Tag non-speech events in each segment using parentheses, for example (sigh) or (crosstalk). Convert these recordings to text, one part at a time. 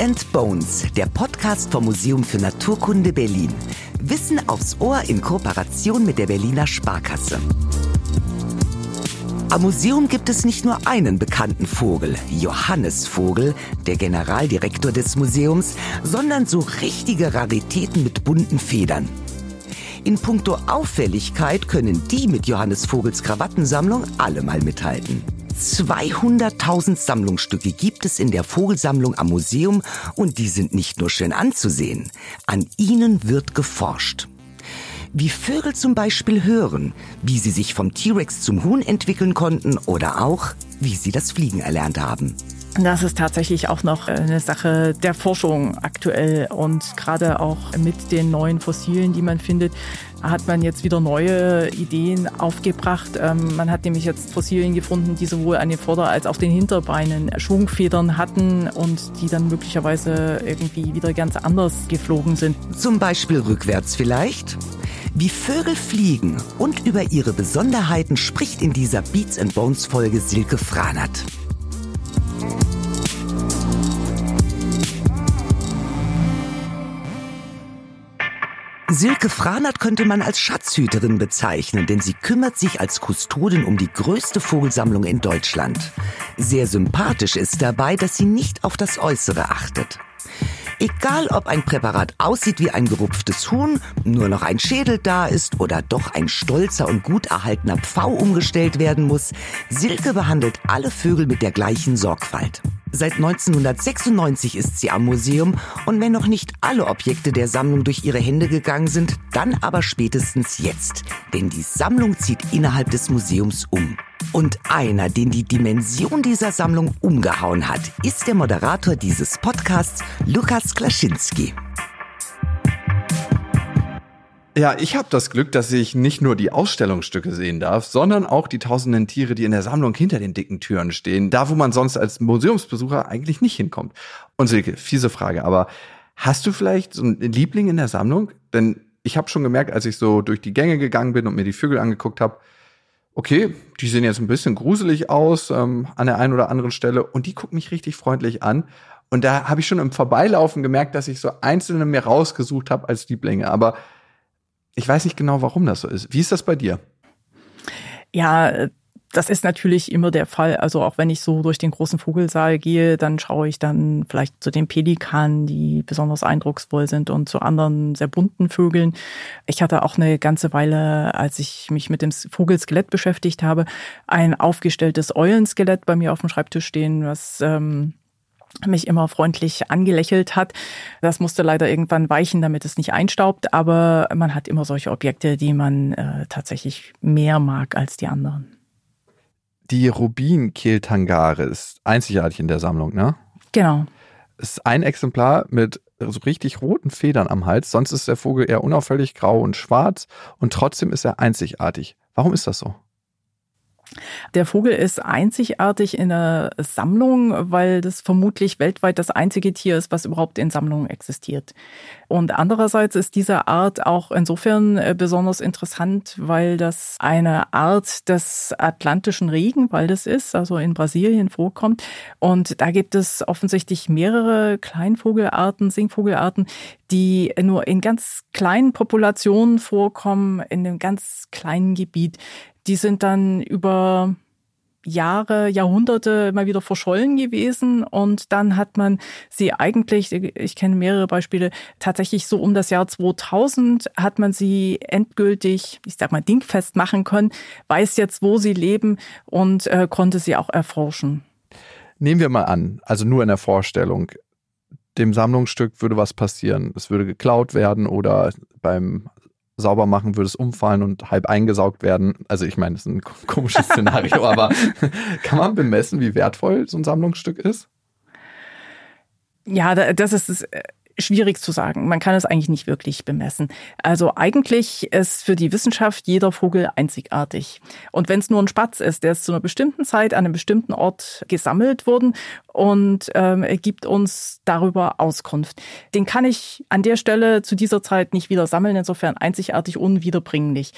and Bones, der Podcast vom Museum für Naturkunde Berlin. Wissen aufs Ohr in Kooperation mit der Berliner Sparkasse. Am Museum gibt es nicht nur einen bekannten Vogel, Johannes Vogel, der Generaldirektor des Museums, sondern so richtige Raritäten mit bunten Federn. In puncto Auffälligkeit können die mit Johannes Vogels Krawattensammlung alle mal mithalten. 200.000 Sammlungsstücke gibt es in der Vogelsammlung am Museum und die sind nicht nur schön anzusehen. An ihnen wird geforscht. Wie Vögel zum Beispiel hören, wie sie sich vom T-Rex zum Huhn entwickeln konnten oder auch, wie sie das Fliegen erlernt haben. Das ist tatsächlich auch noch eine Sache der Forschung aktuell und gerade auch mit den neuen Fossilen, die man findet, hat man jetzt wieder neue Ideen aufgebracht. Ähm, man hat nämlich jetzt Fossilien gefunden, die sowohl an den Vorder- als auch den Hinterbeinen Schwungfedern hatten und die dann möglicherweise irgendwie wieder ganz anders geflogen sind. Zum Beispiel rückwärts vielleicht? Wie Vögel fliegen und über ihre Besonderheiten spricht in dieser Beats and Bones Folge Silke Franert. Silke Franert könnte man als Schatzhüterin bezeichnen, denn sie kümmert sich als Kustodin um die größte Vogelsammlung in Deutschland. Sehr sympathisch ist dabei, dass sie nicht auf das Äußere achtet. Egal, ob ein Präparat aussieht wie ein gerupftes Huhn, nur noch ein Schädel da ist oder doch ein stolzer und gut erhaltener Pfau umgestellt werden muss, Silke behandelt alle Vögel mit der gleichen Sorgfalt. Seit 1996 ist sie am Museum und wenn noch nicht alle Objekte der Sammlung durch ihre Hände gegangen sind, dann aber spätestens jetzt. Denn die Sammlung zieht innerhalb des Museums um. Und einer, den die Dimension dieser Sammlung umgehauen hat, ist der Moderator dieses Podcasts, Lukas Klaschinski. Ja, ich habe das Glück, dass ich nicht nur die Ausstellungsstücke sehen darf, sondern auch die tausenden Tiere, die in der Sammlung hinter den dicken Türen stehen, da wo man sonst als Museumsbesucher eigentlich nicht hinkommt. Und Silke, fiese Frage, aber hast du vielleicht so einen Liebling in der Sammlung? Denn ich habe schon gemerkt, als ich so durch die Gänge gegangen bin und mir die Vögel angeguckt habe, okay, die sehen jetzt ein bisschen gruselig aus ähm, an der einen oder anderen Stelle und die gucken mich richtig freundlich an. Und da habe ich schon im Vorbeilaufen gemerkt, dass ich so einzelne mir rausgesucht habe als Lieblinge. Aber ich weiß nicht genau, warum das so ist. Wie ist das bei dir? Ja, das ist natürlich immer der Fall. Also auch wenn ich so durch den großen Vogelsaal gehe, dann schaue ich dann vielleicht zu den Pelikanen, die besonders eindrucksvoll sind und zu anderen sehr bunten Vögeln. Ich hatte auch eine ganze Weile, als ich mich mit dem Vogelskelett beschäftigt habe, ein aufgestelltes Eulenskelett bei mir auf dem Schreibtisch stehen, was ähm, mich immer freundlich angelächelt hat. Das musste leider irgendwann weichen, damit es nicht einstaubt, aber man hat immer solche Objekte, die man äh, tatsächlich mehr mag als die anderen. Die Rubinkehltangare ist einzigartig in der Sammlung, ne? Genau. Es ist ein Exemplar mit so richtig roten Federn am Hals, sonst ist der Vogel eher unauffällig grau und schwarz und trotzdem ist er einzigartig. Warum ist das so? Der Vogel ist einzigartig in der Sammlung, weil das vermutlich weltweit das einzige Tier ist, was überhaupt in Sammlungen existiert. Und andererseits ist diese Art auch insofern äh, besonders interessant, weil das eine Art des atlantischen Regenwaldes ist, also in Brasilien vorkommt. Und da gibt es offensichtlich mehrere Kleinvogelarten, Singvogelarten, die nur in ganz kleinen Populationen vorkommen, in einem ganz kleinen Gebiet die sind dann über Jahre, Jahrhunderte mal wieder verschollen gewesen und dann hat man sie eigentlich, ich kenne mehrere Beispiele, tatsächlich so um das Jahr 2000 hat man sie endgültig, ich sag mal, dingfest machen können, weiß jetzt, wo sie leben und äh, konnte sie auch erforschen. Nehmen wir mal an, also nur in der Vorstellung, dem Sammlungsstück würde was passieren. Es würde geklaut werden oder beim sauber machen, würde es umfallen und halb eingesaugt werden. Also ich meine, das ist ein komisches Szenario, (laughs) aber kann man bemessen, wie wertvoll so ein Sammlungsstück ist? Ja, das ist äh, schwierig zu sagen. Man kann es eigentlich nicht wirklich bemessen. Also eigentlich ist für die Wissenschaft jeder Vogel einzigartig. Und wenn es nur ein Spatz ist, der ist zu einer bestimmten Zeit an einem bestimmten Ort gesammelt worden und ähm, gibt uns darüber Auskunft. Den kann ich an der Stelle zu dieser Zeit nicht wieder sammeln, insofern einzigartig unwiederbringlich.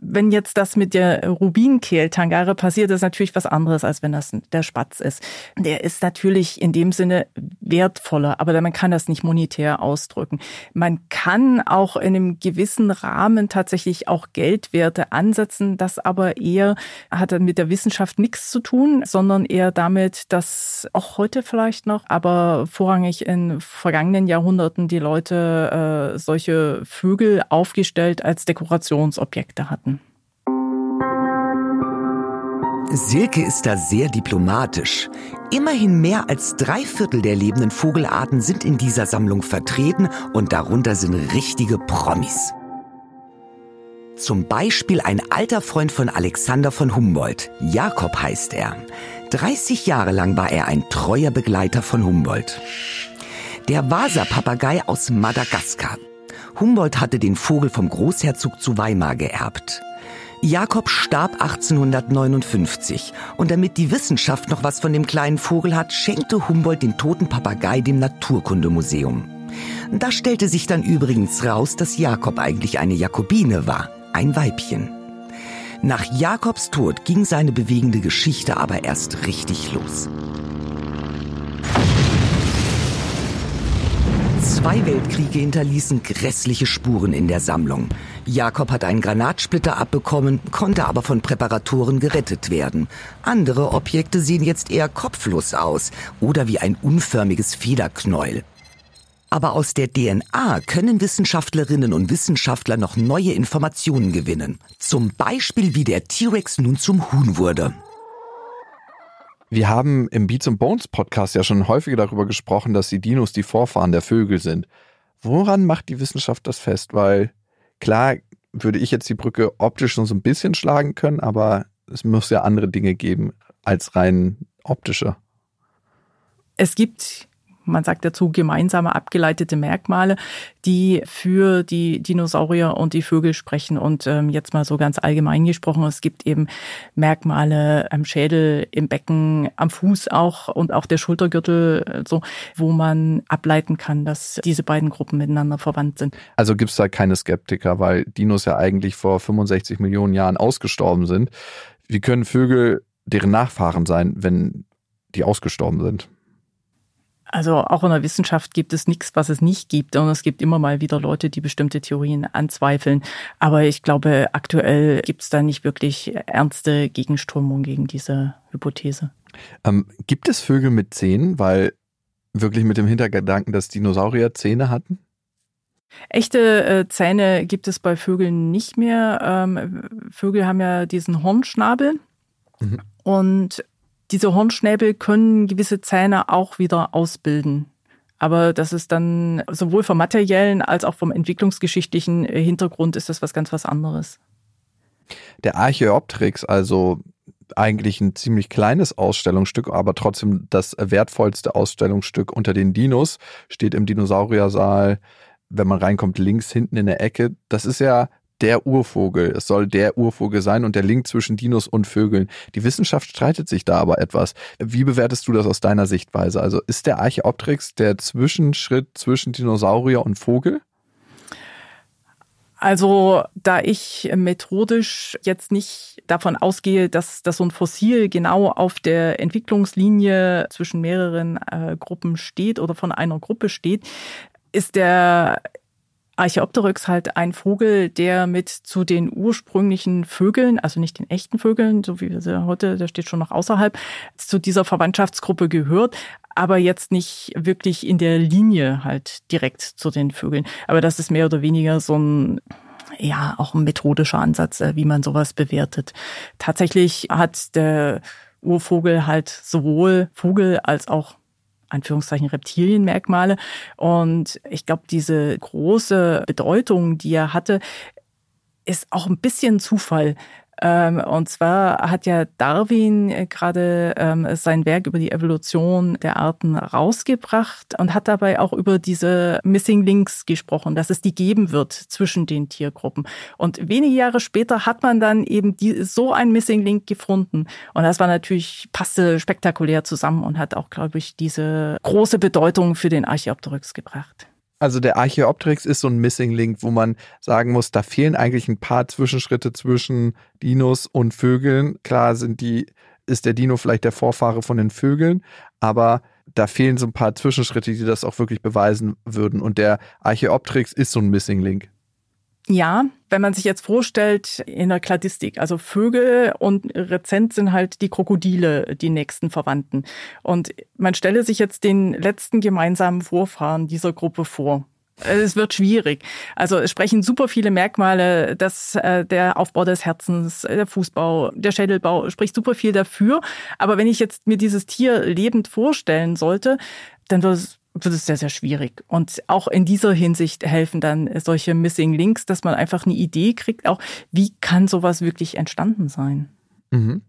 Wenn jetzt das mit der Rubinkehltangare passiert, ist natürlich was anderes, als wenn das der Spatz ist. Der ist natürlich in dem Sinne wertvoller, aber man kann das nicht monetär ausdrücken. Man kann auch in einem gewissen Rahmen tatsächlich auch Geldwerte ansetzen, das aber eher hat mit der Wissenschaft nichts zu tun, sondern eher damit, dass auch heute vielleicht noch, aber vorrangig in vergangenen Jahrhunderten die Leute äh, solche Vögel aufgestellt als Dekorationsobjekte hatten. Silke ist da sehr diplomatisch. Immerhin mehr als drei Viertel der lebenden Vogelarten sind in dieser Sammlung vertreten und darunter sind richtige Promis. Zum Beispiel ein alter Freund von Alexander von Humboldt. Jakob heißt er. 30 Jahre lang war er ein treuer Begleiter von Humboldt. Der Vasa-Papagei aus Madagaskar. Humboldt hatte den Vogel vom Großherzog zu Weimar geerbt. Jakob starb 1859 und damit die Wissenschaft noch was von dem kleinen Vogel hat, schenkte Humboldt den toten Papagei dem Naturkundemuseum. Da stellte sich dann übrigens raus, dass Jakob eigentlich eine Jakobine war, ein Weibchen. Nach Jakobs Tod ging seine bewegende Geschichte aber erst richtig los. Zwei Weltkriege hinterließen grässliche Spuren in der Sammlung. Jakob hat einen Granatsplitter abbekommen, konnte aber von Präparatoren gerettet werden. Andere Objekte sehen jetzt eher kopflos aus oder wie ein unförmiges Federknäuel. Aber aus der DNA können Wissenschaftlerinnen und Wissenschaftler noch neue Informationen gewinnen. Zum Beispiel, wie der T-Rex nun zum Huhn wurde. Wir haben im Beats and Bones Podcast ja schon häufiger darüber gesprochen, dass die Dinos die Vorfahren der Vögel sind. Woran macht die Wissenschaft das fest? Weil klar würde ich jetzt die Brücke optisch schon so ein bisschen schlagen können, aber es muss ja andere Dinge geben als rein optische. Es gibt man sagt dazu gemeinsame abgeleitete Merkmale, die für die Dinosaurier und die Vögel sprechen. Und ähm, jetzt mal so ganz allgemein gesprochen, es gibt eben Merkmale am Schädel, im Becken, am Fuß auch und auch der Schultergürtel, äh, so, wo man ableiten kann, dass diese beiden Gruppen miteinander verwandt sind. Also gibt es da keine Skeptiker, weil Dinos ja eigentlich vor 65 Millionen Jahren ausgestorben sind. Wie können Vögel deren Nachfahren sein, wenn die ausgestorben sind? Also auch in der Wissenschaft gibt es nichts, was es nicht gibt. Und es gibt immer mal wieder Leute, die bestimmte Theorien anzweifeln. Aber ich glaube, aktuell gibt es da nicht wirklich ernste Gegenströmung gegen diese Hypothese. Ähm, gibt es Vögel mit Zähnen? Weil wirklich mit dem Hintergedanken, dass Dinosaurier Zähne hatten? Echte äh, Zähne gibt es bei Vögeln nicht mehr. Ähm, Vögel haben ja diesen Hornschnabel. Mhm. Und diese Hornschnäbel können gewisse Zähne auch wieder ausbilden. Aber das ist dann sowohl vom materiellen als auch vom entwicklungsgeschichtlichen äh, Hintergrund ist das was ganz was anderes. Der Archaeopteryx, also eigentlich ein ziemlich kleines Ausstellungsstück, aber trotzdem das wertvollste Ausstellungsstück unter den Dinos, steht im Dinosauriersaal, wenn man reinkommt, links hinten in der Ecke. Das ist ja der Urvogel. Es soll der Urvogel sein und der Link zwischen Dinos und Vögeln. Die Wissenschaft streitet sich da aber etwas. Wie bewertest du das aus deiner Sichtweise? Also ist der Archaeopteryx der Zwischenschritt zwischen Dinosaurier und Vogel? Also, da ich methodisch jetzt nicht davon ausgehe, dass, dass so ein Fossil genau auf der Entwicklungslinie zwischen mehreren äh, Gruppen steht oder von einer Gruppe steht, ist der Archaeopteryx halt ein Vogel, der mit zu den ursprünglichen Vögeln, also nicht den echten Vögeln, so wie wir sie heute, der steht schon noch außerhalb, zu dieser Verwandtschaftsgruppe gehört, aber jetzt nicht wirklich in der Linie halt direkt zu den Vögeln. Aber das ist mehr oder weniger so ein ja, auch ein methodischer Ansatz, äh, wie man sowas bewertet. Tatsächlich hat der Urvogel halt sowohl Vogel als auch Anführungszeichen Reptilienmerkmale. Und ich glaube, diese große Bedeutung, die er hatte, ist auch ein bisschen Zufall. Ähm, und zwar hat ja Darwin äh, gerade ähm, sein Werk über die Evolution der Arten rausgebracht und hat dabei auch über diese Missing Links gesprochen, dass es die geben wird zwischen den Tiergruppen. Und wenige Jahre später hat man dann eben die, so ein Missing Link gefunden. Und das war natürlich, passte spektakulär zusammen und hat auch, glaube ich, diese große Bedeutung für den Archaeopteryx gebracht. Also der Archaeopteryx ist so ein Missing Link, wo man sagen muss, da fehlen eigentlich ein paar Zwischenschritte zwischen Dinos und Vögeln. Klar sind die, ist der Dino vielleicht der Vorfahre von den Vögeln, aber da fehlen so ein paar Zwischenschritte, die das auch wirklich beweisen würden. Und der Archaeopteryx ist so ein Missing Link. Ja, wenn man sich jetzt vorstellt, in der Kladistik, also Vögel und rezent sind halt die Krokodile, die nächsten Verwandten. Und man stelle sich jetzt den letzten gemeinsamen Vorfahren dieser Gruppe vor. Es wird schwierig. Also es sprechen super viele Merkmale, dass äh, der Aufbau des Herzens, der Fußbau, der Schädelbau spricht super viel dafür. Aber wenn ich jetzt mir dieses Tier lebend vorstellen sollte, dann wird es wird es sehr, sehr schwierig. Und auch in dieser Hinsicht helfen dann solche Missing Links, dass man einfach eine Idee kriegt, auch wie kann sowas wirklich entstanden sein. Mhm.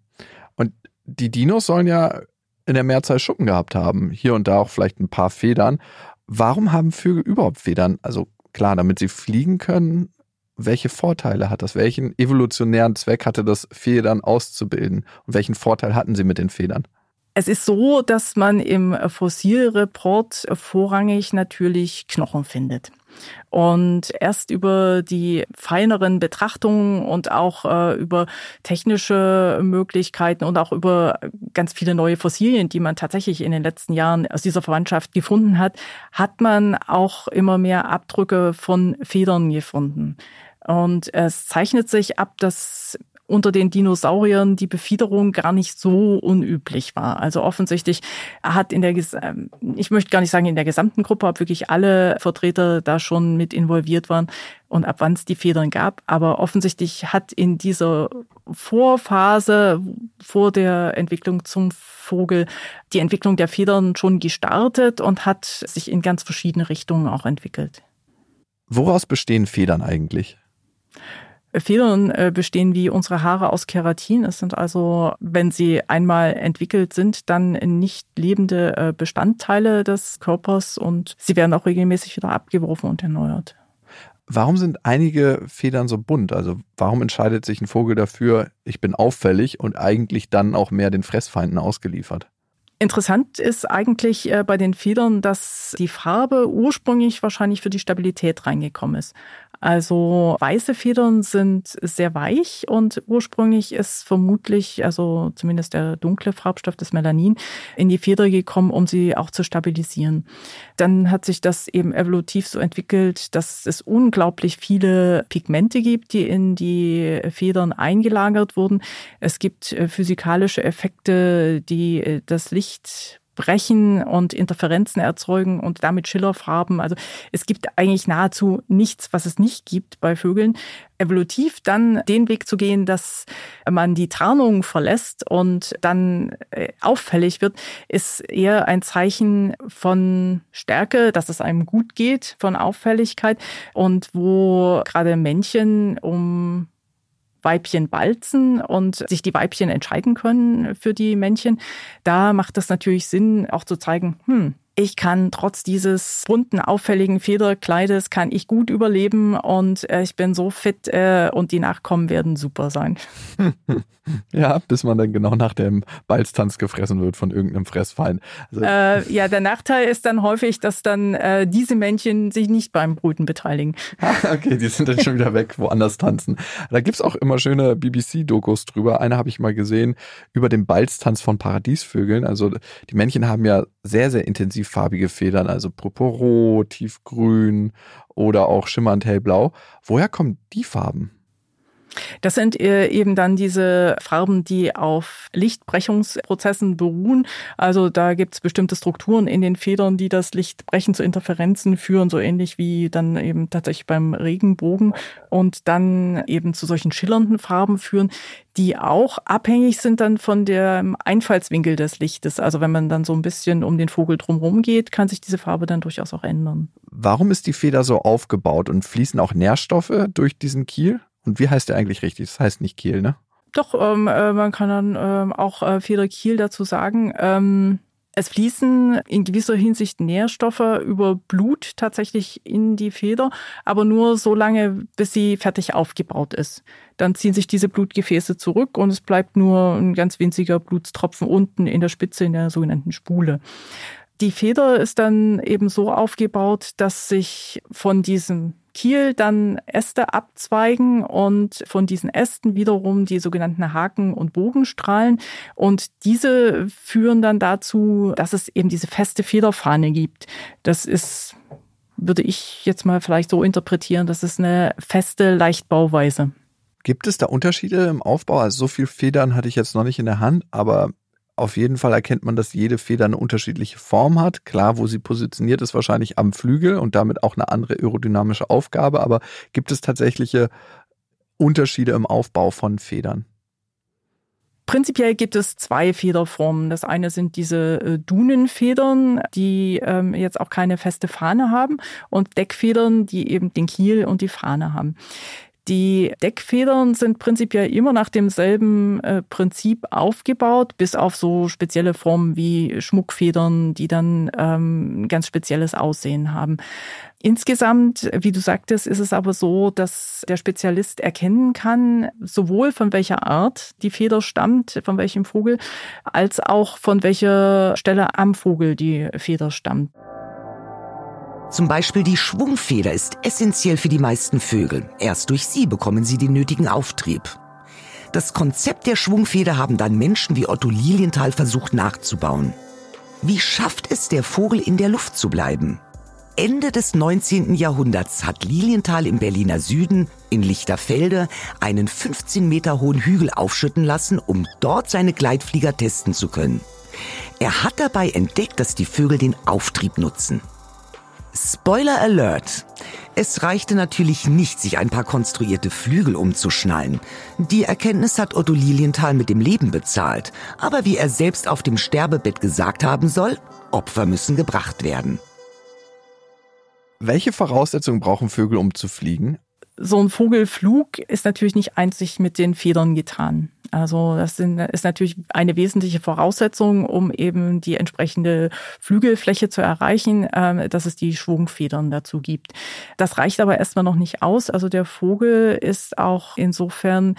Und die Dinos sollen ja in der Mehrzahl Schuppen gehabt haben, hier und da auch vielleicht ein paar Federn. Warum haben Vögel überhaupt Federn? Also klar, damit sie fliegen können. Welche Vorteile hat das? Welchen evolutionären Zweck hatte das, Federn auszubilden? Und welchen Vorteil hatten sie mit den Federn? Es ist so, dass man im Fossilreport vorrangig natürlich Knochen findet. Und erst über die feineren Betrachtungen und auch äh, über technische Möglichkeiten und auch über ganz viele neue Fossilien, die man tatsächlich in den letzten Jahren aus dieser Verwandtschaft gefunden hat, hat man auch immer mehr Abdrücke von Federn gefunden. Und es zeichnet sich ab, dass unter den Dinosauriern die Befiederung gar nicht so unüblich war. Also offensichtlich hat in der, ähm, ich möchte gar nicht sagen in der gesamten Gruppe, ob wirklich alle Vertreter da schon mit involviert waren und ab wann es die Federn gab. Aber offensichtlich hat in dieser Vorphase vor der Entwicklung zum Vogel die Entwicklung der Federn schon gestartet und hat sich in ganz verschiedene Richtungen auch entwickelt. Woraus bestehen Federn eigentlich? Federn äh, bestehen wie unsere Haare aus Keratin. Es sind also, wenn sie einmal entwickelt sind, dann nicht lebende äh, Bestandteile des Körpers und sie werden auch regelmäßig wieder abgeworfen und erneuert. Warum sind einige Federn so bunt? Also warum entscheidet sich ein Vogel dafür, ich bin auffällig und eigentlich dann auch mehr den Fressfeinden ausgeliefert? Interessant ist eigentlich äh, bei den Federn, dass die Farbe ursprünglich wahrscheinlich für die Stabilität reingekommen ist. Also weiße Federn sind sehr weich und ursprünglich ist vermutlich, also zumindest der dunkle Farbstoff des Melanin, in die Feder gekommen, um sie auch zu stabilisieren. Dann hat sich das eben evolutiv so entwickelt, dass es unglaublich viele Pigmente gibt, die in die Federn eingelagert wurden. Es gibt äh, physikalische Effekte, die äh, das Licht brechen und Interferenzen erzeugen und damit Schillerfarben. Also es gibt eigentlich nahezu nichts, was es nicht gibt bei Vögeln. Evolutiv dann den Weg zu gehen, dass man die Tarnung verlässt und dann äh, auffällig wird, ist eher ein Zeichen von Stärke, dass es einem gut geht, von Auffälligkeit und wo gerade Männchen um Weibchen balzen und sich die Weibchen entscheiden können für die Männchen, da macht es natürlich Sinn, auch zu zeigen, hm, ich kann trotz dieses bunten, auffälligen Federkleides, kann ich gut überleben und äh, ich bin so fit äh, und die Nachkommen werden super sein. (laughs) Ja, bis man dann genau nach dem Balztanz gefressen wird von irgendeinem Fressfeind. Also äh, ja, der Nachteil ist dann häufig, dass dann äh, diese Männchen sich nicht beim Brüten beteiligen. (laughs) okay, die sind dann schon wieder weg, woanders tanzen. Da gibt's auch immer schöne BBC-Dokus drüber. Eine habe ich mal gesehen über den Balztanz von Paradiesvögeln. Also die Männchen haben ja sehr, sehr intensiv farbige Federn, also purpurrot, tiefgrün oder auch schimmernd hellblau. Woher kommen die Farben? Das sind äh, eben dann diese Farben, die auf Lichtbrechungsprozessen beruhen. Also da gibt es bestimmte Strukturen in den Federn, die das Lichtbrechen zu Interferenzen führen, so ähnlich wie dann eben tatsächlich beim Regenbogen und dann eben zu solchen schillernden Farben führen, die auch abhängig sind dann von dem Einfallswinkel des Lichtes. Also wenn man dann so ein bisschen um den Vogel drumherum geht, kann sich diese Farbe dann durchaus auch ändern. Warum ist die Feder so aufgebaut und fließen auch Nährstoffe durch diesen Kiel? Und wie heißt der eigentlich richtig? Das heißt nicht Kiel, ne? Doch, ähm, äh, man kann dann ähm, auch äh, Federkiel dazu sagen. Ähm, es fließen in gewisser Hinsicht Nährstoffe über Blut tatsächlich in die Feder, aber nur so lange, bis sie fertig aufgebaut ist. Dann ziehen sich diese Blutgefäße zurück und es bleibt nur ein ganz winziger Blutstropfen unten in der Spitze, in der sogenannten Spule. Die Feder ist dann eben so aufgebaut, dass sich von diesem Kiel dann Äste abzweigen und von diesen Ästen wiederum die sogenannten Haken- und Bogenstrahlen. Und diese führen dann dazu, dass es eben diese feste Federfahne gibt. Das ist, würde ich jetzt mal vielleicht so interpretieren, das ist eine feste Leichtbauweise. Gibt es da Unterschiede im Aufbau? Also so viel Federn hatte ich jetzt noch nicht in der Hand, aber auf jeden Fall erkennt man, dass jede Feder eine unterschiedliche Form hat. Klar, wo sie positioniert ist, wahrscheinlich am Flügel und damit auch eine andere aerodynamische Aufgabe. Aber gibt es tatsächliche Unterschiede im Aufbau von Federn? Prinzipiell gibt es zwei Federformen. Das eine sind diese äh, Dunenfedern, die ähm, jetzt auch keine feste Fahne haben und Deckfedern, die eben den Kiel und die Fahne haben. Die Deckfedern sind prinzipiell immer nach demselben äh, Prinzip aufgebaut, bis auf so spezielle Formen wie Schmuckfedern, die dann ähm, ein ganz spezielles Aussehen haben. Insgesamt, wie du sagtest, ist es aber so, dass der Spezialist erkennen kann, sowohl von welcher Art die Feder stammt, von welchem Vogel, als auch von welcher Stelle am Vogel die Feder stammt. Zum Beispiel die Schwungfeder ist essentiell für die meisten Vögel. Erst durch sie bekommen sie den nötigen Auftrieb. Das Konzept der Schwungfeder haben dann Menschen wie Otto Lilienthal versucht nachzubauen. Wie schafft es der Vogel in der Luft zu bleiben? Ende des 19. Jahrhunderts hat Lilienthal im Berliner Süden in Lichterfelde einen 15 Meter hohen Hügel aufschütten lassen, um dort seine Gleitflieger testen zu können. Er hat dabei entdeckt, dass die Vögel den Auftrieb nutzen. Spoiler Alert! Es reichte natürlich nicht, sich ein paar konstruierte Flügel umzuschnallen. Die Erkenntnis hat Otto Lilienthal mit dem Leben bezahlt. Aber wie er selbst auf dem Sterbebett gesagt haben soll, Opfer müssen gebracht werden. Welche Voraussetzungen brauchen Vögel, um zu fliegen? So ein Vogelflug ist natürlich nicht einzig mit den Federn getan. Also das ist natürlich eine wesentliche Voraussetzung, um eben die entsprechende Flügelfläche zu erreichen, äh, dass es die Schwungfedern dazu gibt. Das reicht aber erstmal noch nicht aus. Also der Vogel ist auch insofern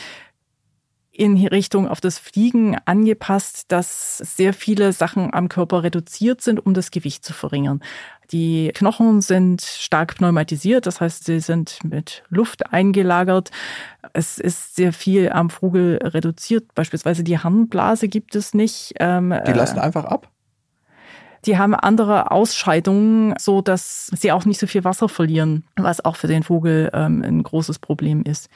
in Richtung auf das Fliegen angepasst, dass sehr viele Sachen am Körper reduziert sind, um das Gewicht zu verringern. Die Knochen sind stark pneumatisiert, das heißt, sie sind mit Luft eingelagert. Es ist sehr viel am Vogel reduziert. Beispielsweise die Harnblase gibt es nicht. Ähm, die lassen äh, einfach ab? Die haben andere Ausscheidungen, so dass sie auch nicht so viel Wasser verlieren, was auch für den Vogel ähm, ein großes Problem ist.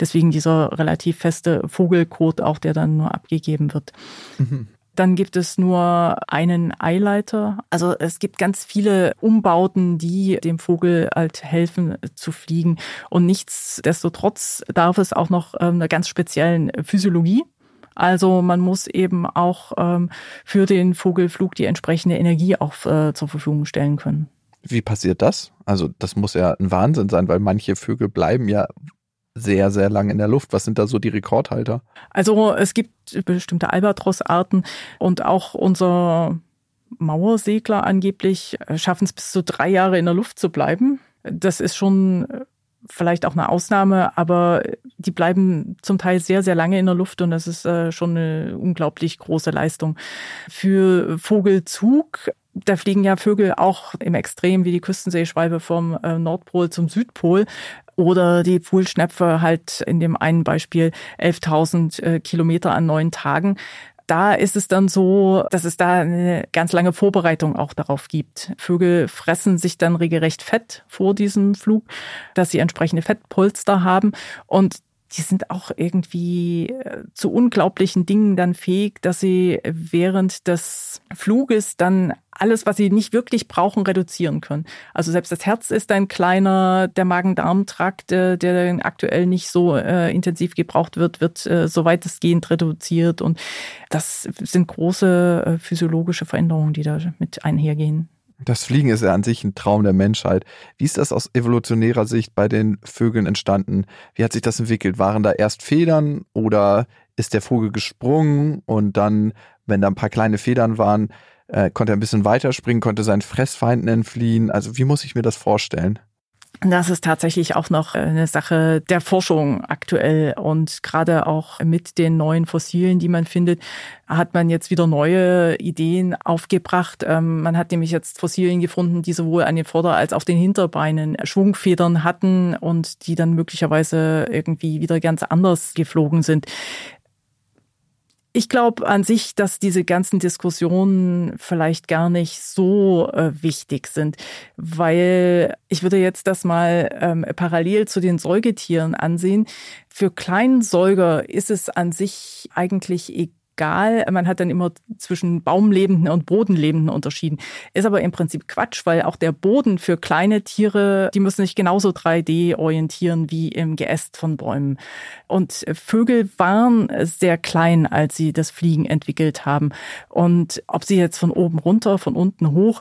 Deswegen dieser relativ feste Vogelkot auch, der dann nur abgegeben wird. Mhm. Dann gibt es nur einen Eileiter. Also es gibt ganz viele Umbauten, die dem Vogel halt helfen zu fliegen. Und nichtsdestotrotz darf es auch noch ähm, einer ganz speziellen Physiologie. Also man muss eben auch ähm, für den Vogelflug die entsprechende Energie auch äh, zur Verfügung stellen können. Wie passiert das? Also das muss ja ein Wahnsinn sein, weil manche Vögel bleiben ja sehr, sehr lang in der Luft. Was sind da so die Rekordhalter? Also es gibt bestimmte Albatrossarten und auch unser Mauersegler angeblich äh, schaffen es bis zu drei Jahre in der Luft zu bleiben. Das ist schon äh, vielleicht auch eine Ausnahme, aber die bleiben zum Teil sehr, sehr lange in der Luft und das ist äh, schon eine unglaublich große Leistung. Für Vogelzug da fliegen ja Vögel auch im Extrem wie die Küstenseeschwalbe vom Nordpol zum Südpol oder die Pfuhlschnepfe halt in dem einen Beispiel 11.000 äh, Kilometer an neun Tagen. Da ist es dann so, dass es da eine ganz lange Vorbereitung auch darauf gibt. Vögel fressen sich dann regelrecht fett vor diesem Flug, dass sie entsprechende Fettpolster haben und die sind auch irgendwie äh, zu unglaublichen Dingen dann fähig, dass sie während des Fluges dann alles, was sie nicht wirklich brauchen, reduzieren können. Also selbst das Herz ist ein kleiner, der Magen-Darm-Trakt, äh, der aktuell nicht so äh, intensiv gebraucht wird, wird äh, so weitestgehend reduziert. Und das sind große äh, physiologische Veränderungen, die da mit einhergehen. Das Fliegen ist ja an sich ein Traum der Menschheit. Wie ist das aus evolutionärer Sicht bei den Vögeln entstanden? Wie hat sich das entwickelt? Waren da erst Federn oder ist der Vogel gesprungen und dann, wenn da ein paar kleine Federn waren, äh, konnte er ein bisschen weiterspringen, konnte seinen Fressfeinden entfliehen? Also wie muss ich mir das vorstellen? Das ist tatsächlich auch noch eine Sache der Forschung aktuell. Und gerade auch mit den neuen Fossilen, die man findet, hat man jetzt wieder neue Ideen aufgebracht. Ähm, man hat nämlich jetzt Fossilien gefunden, die sowohl an den Vorder- als auch den Hinterbeinen Schwungfedern hatten und die dann möglicherweise irgendwie wieder ganz anders geflogen sind. Ich glaube an sich, dass diese ganzen Diskussionen vielleicht gar nicht so äh, wichtig sind, weil ich würde jetzt das mal ähm, parallel zu den Säugetieren ansehen. Für Kleinsäuger ist es an sich eigentlich egal egal. Man hat dann immer zwischen Baumlebenden und Bodenlebenden unterschieden. Ist aber im Prinzip Quatsch, weil auch der Boden für kleine Tiere, die müssen sich genauso 3D orientieren wie im Geäst von Bäumen. Und Vögel waren sehr klein, als sie das Fliegen entwickelt haben. Und ob sie jetzt von oben runter, von unten hoch,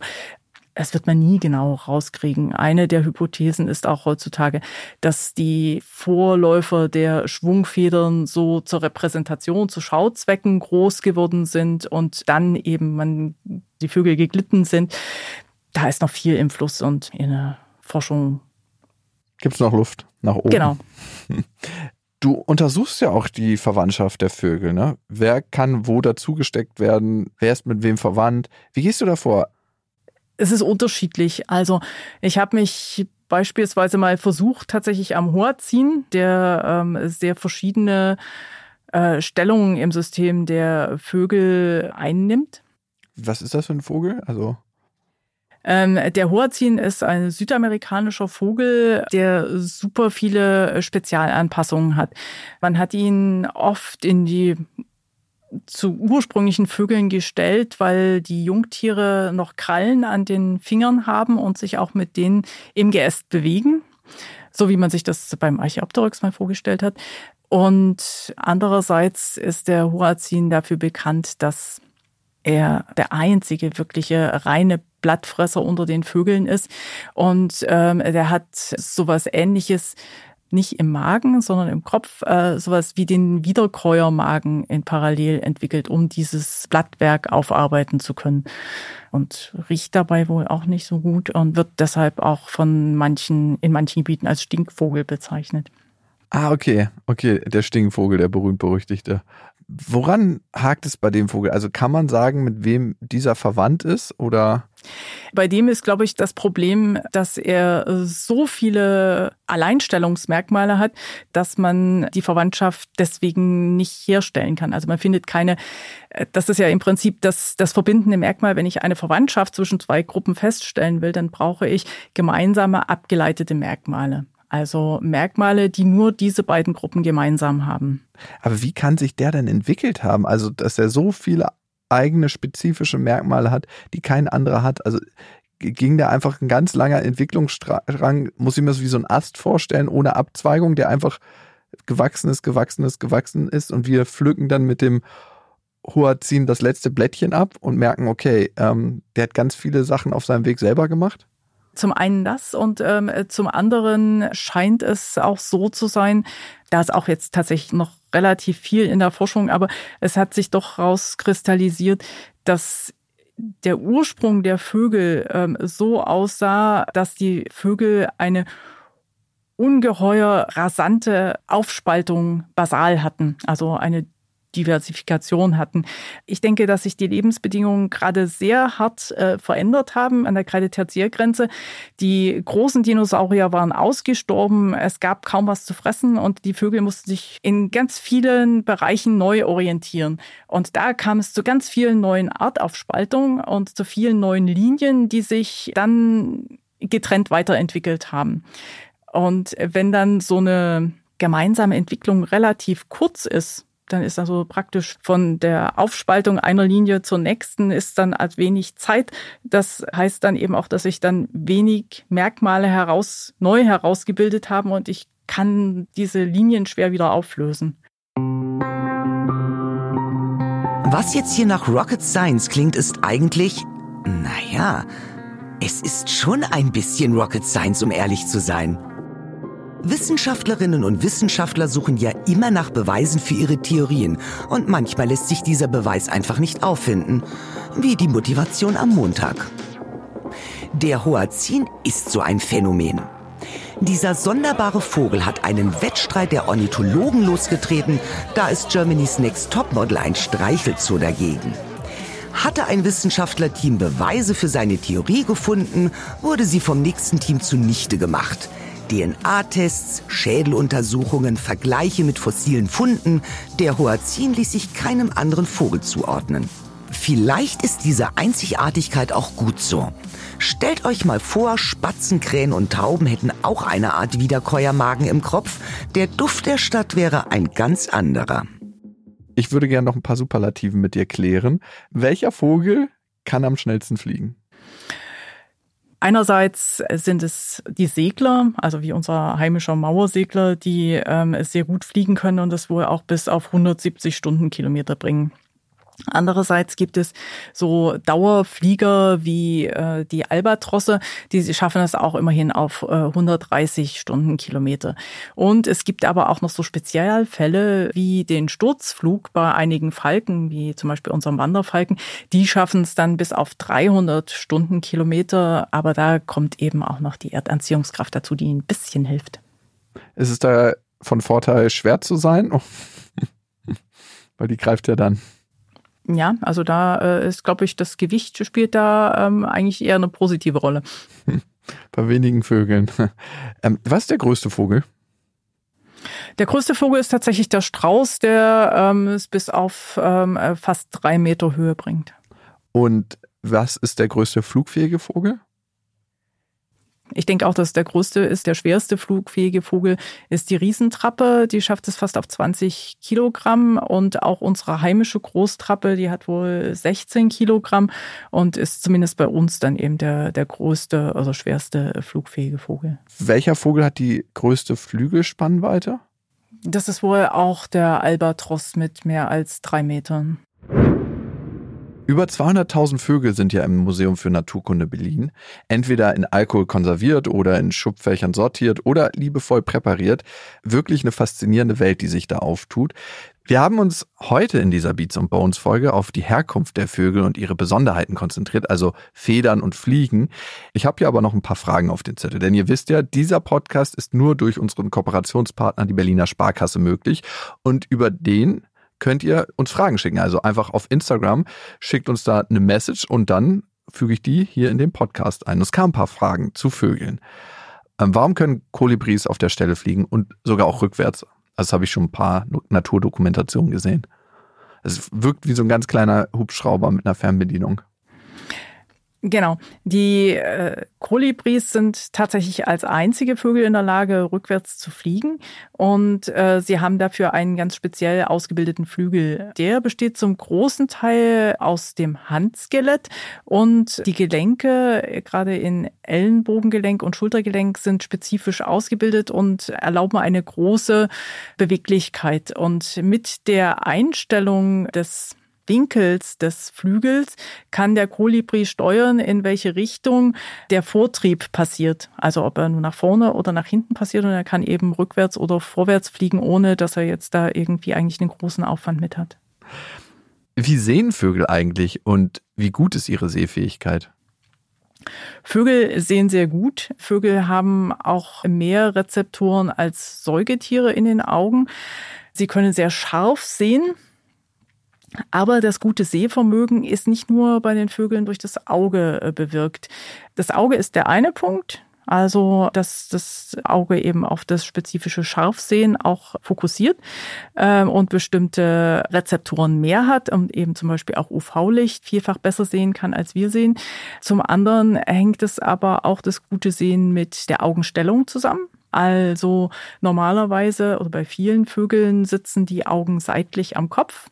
es wird man nie genau rauskriegen. Eine der Hypothesen ist auch heutzutage, dass die Vorläufer der Schwungfedern so zur Repräsentation, zu Schauzwecken groß geworden sind und dann eben man die Vögel geglitten sind. Da ist noch viel im Fluss und in der Forschung. Gibt es noch Luft nach oben? Genau. (laughs) Du untersuchst ja auch die Verwandtschaft der Vögel, ne? Wer kann wo dazugesteckt werden? Wer ist mit wem verwandt? Wie gehst du davor? Es ist unterschiedlich. Also ich habe mich beispielsweise mal versucht, tatsächlich am Hoazin, der ähm, sehr verschiedene äh, Stellungen im System der Vögel einnimmt. Was ist das für ein Vogel? Also ähm, der Hoazin ist ein südamerikanischer Vogel, der super viele Spezialanpassungen hat. Man hat ihn oft in die zu ursprünglichen Vögeln gestellt, weil die Jungtiere noch Krallen an den Fingern haben und sich auch mit denen im Geäst bewegen, so wie man sich das beim Archaeopteryx mal vorgestellt hat. Und andererseits ist der Hoazin dafür bekannt, dass er der einzige wirkliche reine Blattfresser unter den Vögeln ist. Und ähm, der hat sowas ähnliches nicht im Magen, sondern im Kopf äh, sowas wie den Wiederkäuermagen in Parallel entwickelt, um dieses Blattwerk aufarbeiten zu können. Und riecht dabei wohl auch nicht so gut und wird deshalb auch von manchen, in manchen Gebieten als Stinkvogel bezeichnet. Ah, okay, okay, der Stinkvogel, der berühmt-berüchtigte. Woran hakt es bei dem Vogel? Also kann man sagen, mit wem dieser verwandt ist oder? Bei dem ist, glaube ich, das Problem, dass er so viele Alleinstellungsmerkmale hat, dass man die Verwandtschaft deswegen nicht herstellen kann. Also man findet keine, das ist ja im Prinzip das, das verbindende Merkmal, wenn ich eine Verwandtschaft zwischen zwei Gruppen feststellen will, dann brauche ich gemeinsame abgeleitete Merkmale. Also Merkmale, die nur diese beiden Gruppen gemeinsam haben. Aber wie kann sich der denn entwickelt haben? Also, dass er so viele eigene spezifische Merkmale hat, die kein anderer hat. Also ging da einfach ein ganz langer Entwicklungsstrang, muss ich mir das wie so ein Ast vorstellen, ohne Abzweigung, der einfach gewachsen ist, gewachsen ist, gewachsen ist und wir pflücken dann mit dem Hoazin das letzte Blättchen ab und merken, okay, ähm, der hat ganz viele Sachen auf seinem Weg selber gemacht. Zum einen das und ähm, zum anderen scheint es auch so zu sein, da ist auch jetzt tatsächlich noch relativ viel in der Forschung, aber es hat sich doch rauskristallisiert, dass der Ursprung der Vögel ähm, so aussah, dass die Vögel eine ungeheuer rasante Aufspaltung basal hatten, also eine Diversifikation hatten. Ich denke, dass sich die Lebensbedingungen gerade sehr hart äh, verändert haben an der Kreide-Tertiärgrenze. Die großen Dinosaurier waren ausgestorben, es gab kaum was zu fressen und die Vögel mussten sich in ganz vielen Bereichen neu orientieren. Und da kam es zu ganz vielen neuen Artaufspaltungen und zu vielen neuen Linien, die sich dann getrennt weiterentwickelt haben. Und wenn dann so eine gemeinsame Entwicklung relativ kurz ist, dann ist also praktisch von der Aufspaltung einer Linie zur nächsten ist dann als wenig Zeit. Das heißt dann eben auch, dass sich dann wenig Merkmale heraus, neu herausgebildet haben und ich kann diese Linien schwer wieder auflösen. Was jetzt hier nach Rocket Science klingt, ist eigentlich, naja, Es ist schon ein bisschen Rocket Science, um ehrlich zu sein. Wissenschaftlerinnen und Wissenschaftler suchen ja immer nach Beweisen für ihre Theorien und manchmal lässt sich dieser Beweis einfach nicht auffinden, wie die Motivation am Montag. Der Hoazin ist so ein Phänomen. Dieser sonderbare Vogel hat einen Wettstreit der Ornithologen losgetreten, da ist Germany's Next Topmodel ein Streichelzoo dagegen. Hatte ein Wissenschaftlerteam Beweise für seine Theorie gefunden, wurde sie vom nächsten Team zunichte gemacht. DNA-Tests, Schädeluntersuchungen, Vergleiche mit fossilen Funden, der Hoazin ließ sich keinem anderen Vogel zuordnen. Vielleicht ist diese Einzigartigkeit auch gut so. Stellt euch mal vor, Spatzen, Krähen und Tauben hätten auch eine Art Wiederkäuermagen im Kopf. Der Duft der Stadt wäre ein ganz anderer. Ich würde gerne noch ein paar Superlativen mit dir klären. Welcher Vogel kann am schnellsten fliegen? Einerseits sind es die Segler, also wie unser heimischer Mauersegler, die ähm, sehr gut fliegen können und das wohl auch bis auf 170 Stundenkilometer bringen. Andererseits gibt es so Dauerflieger wie äh, die Albatrosse, die schaffen es auch immerhin auf äh, 130 Stundenkilometer. Und es gibt aber auch noch so Spezialfälle wie den Sturzflug bei einigen Falken, wie zum Beispiel unserem Wanderfalken. Die schaffen es dann bis auf 300 Stundenkilometer, aber da kommt eben auch noch die Erdanziehungskraft dazu, die ein bisschen hilft. Ist es da von Vorteil, schwer zu sein? Oh. (laughs) Weil die greift ja dann. Ja, also da äh, ist, glaube ich, das Gewicht spielt da ähm, eigentlich eher eine positive Rolle. (laughs) Bei wenigen Vögeln. (laughs) Ähm, was ist der größte Vogel? Der größte Vogel ist tatsächlich der Strauß, der ähm, es bis auf ähm, äh, fast drei Meter Höhe bringt. Und was ist der größte flugfähige Vogel? Ich denke auch, dass der größte ist, der schwerste flugfähige Vogel ist die Riesentrappe. Die schafft es fast auf 20 Kilogramm. Und auch unsere heimische Großtrappe, die hat wohl 16 Kilogramm und ist zumindest bei uns dann eben der, der größte, also schwerste flugfähige Vogel. Welcher Vogel hat die größte Flügelspannweite? Das ist wohl auch der Albatros mit mehr als drei Metern. Über 200.000 Vögel sind ja im Museum für Naturkunde Berlin, entweder in Alkohol konserviert oder in Schubfächern sortiert oder liebevoll präpariert. Wirklich eine faszinierende Welt, die sich da auftut. Wir haben uns heute in dieser Beats and Bones Folge auf die Herkunft der Vögel und ihre Besonderheiten konzentriert, also Federn und Fliegen. Ich habe hier aber noch ein paar Fragen auf den Zettel, denn ihr wisst ja, dieser Podcast ist nur durch unseren Kooperationspartner, die Berliner Sparkasse, möglich und über den könnt ihr uns Fragen schicken. Also einfach auf Instagram, schickt uns da eine Message und dann füge ich die hier in den Podcast ein. Es kamen ein paar Fragen zu Vögeln. Ähm, warum können Kolibris auf der Stelle fliegen und sogar auch rückwärts? Also das habe ich schon ein paar Naturdokumentationen gesehen. Es wirkt wie so ein ganz kleiner Hubschrauber mit einer Fernbedienung. Genau. Die äh, Kolibris sind tatsächlich als einzige Vögel in der Lage, rückwärts zu fliegen. Und äh, sie haben dafür einen ganz speziell ausgebildeten Flügel. Der besteht zum großen Teil aus dem Handskelett. Und die Gelenke, gerade in Ellenbogengelenk und Schultergelenk, sind spezifisch ausgebildet und erlauben eine große Beweglichkeit. Und mit der Einstellung des Winkels des Flügels kann der Kolibri steuern, in welche Richtung der Vortrieb passiert. Also ob er nur nach vorne oder nach hinten passiert und er kann eben rückwärts oder vorwärts fliegen, ohne dass er jetzt da irgendwie eigentlich einen großen Aufwand mit hat. Wie sehen Vögel eigentlich und wie gut ist ihre Sehfähigkeit? Vögel sehen sehr gut. Vögel haben auch mehr Rezeptoren als Säugetiere in den Augen. Sie können sehr scharf sehen. Aber das gute Sehvermögen ist nicht nur bei den Vögeln durch das Auge äh, bewirkt. Das Auge ist der eine Punkt. Also, dass das Auge eben auf das spezifische Scharfsehen auch fokussiert ähm, und bestimmte Rezeptoren mehr hat und eben zum Beispiel auch UV-Licht vielfach besser sehen kann, als wir sehen. Zum anderen hängt es aber auch das gute Sehen mit der Augenstellung zusammen. Also normalerweise oder bei vielen Vögeln sitzen die Augen seitlich am Kopf.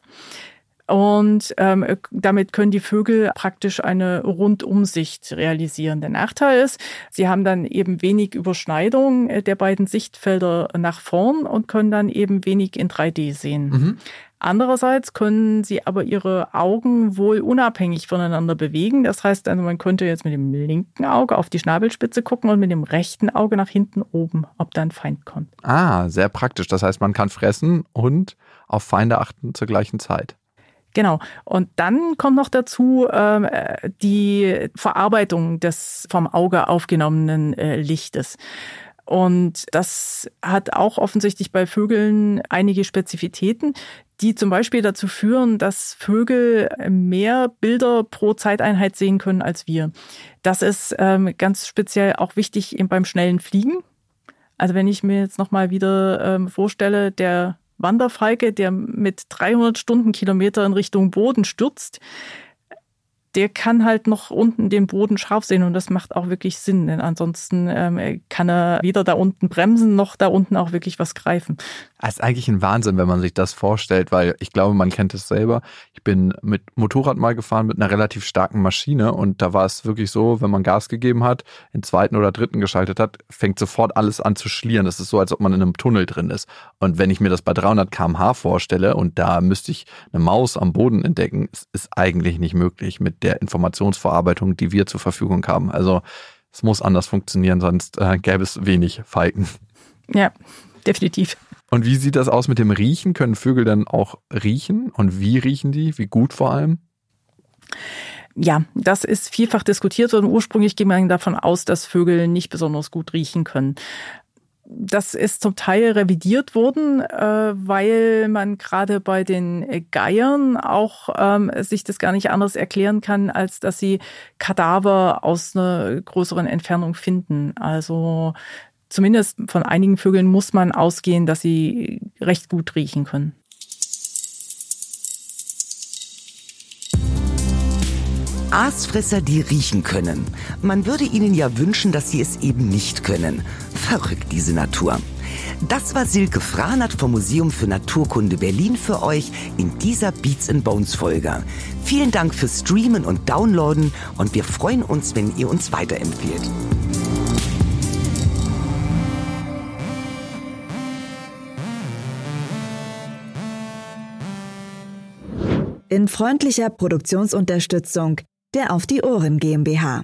Und ähm, damit können die Vögel praktisch eine Rundumsicht realisieren. Der Nachteil ist, sie haben dann eben wenig Überschneidung der beiden Sichtfelder nach vorn und können dann eben wenig in 3D sehen. Mhm. Andererseits können sie aber ihre Augen wohl unabhängig voneinander bewegen. Das heißt, also man könnte jetzt mit dem linken Auge auf die Schnabelspitze gucken und mit dem rechten Auge nach hinten oben, ob da ein Feind kommt. Ah, sehr praktisch. Das heißt, man kann fressen und auf Feinde achten zur gleichen Zeit. Genau. Und dann kommt noch dazu ähm, äh, die Verarbeitung des vom Auge aufgenommenen äh, Lichtes. Und das hat auch offensichtlich bei Vögeln einige Spezifitäten, die zum Beispiel dazu führen, dass Vögel mehr Bilder pro Zeiteinheit sehen können als wir. Das ist ähm, ganz speziell auch wichtig eben beim schnellen Fliegen. Also wenn ich mir jetzt nochmal wieder ähm, vorstelle, der Wanderfalke, der mit 300 Stundenkilometer in Richtung Boden stürzt, der kann halt noch unten den Boden scharf sehen und das macht auch wirklich Sinn, denn ansonsten ähm, kann er weder da unten bremsen noch da unten auch wirklich was greifen. Das ist eigentlich ein Wahnsinn, wenn man sich das vorstellt, weil ich glaube, man kennt es selber. Ich bin mit Motorrad mal gefahren mit einer relativ starken Maschine und da war es wirklich so, wenn man Gas gegeben hat, den zweiten oder dritten geschaltet hat, fängt sofort alles an zu schlieren. Das ist so, als ob man in einem Tunnel drin ist. Und wenn ich mir das bei 300 kmh vorstelle und da müsste ich eine Maus am Boden entdecken, ist eigentlich nicht möglich mit der Informationsverarbeitung, die wir zur Verfügung haben. Also es muss anders funktionieren, sonst äh, gäbe es wenig Falken. Ja, definitiv. Und wie sieht das aus mit dem Riechen? Können Vögel dann auch riechen? Und wie riechen die? Wie gut vor allem? Ja, das ist vielfach diskutiert worden. Ursprünglich ging man davon aus, dass Vögel nicht besonders gut riechen können das ist zum Teil revidiert worden, äh, weil man gerade bei den Geiern auch ähm, sich das gar nicht anders erklären kann, als dass sie Kadaver aus einer größeren Entfernung finden. Also zumindest von einigen Vögeln muss man ausgehen, dass sie recht gut riechen können. Aasfresser, die riechen können. Man würde ihnen ja wünschen, dass sie es eben nicht können. Verrückt, diese Natur. Das war Silke Franert vom Museum für Naturkunde Berlin für euch in dieser Beats and Bones Folge. Vielen Dank fürs Streamen und Downloaden und wir freuen uns, wenn ihr uns weiterempfehlt. In freundlicher Produktionsunterstützung der Auf die Ohren GmbH.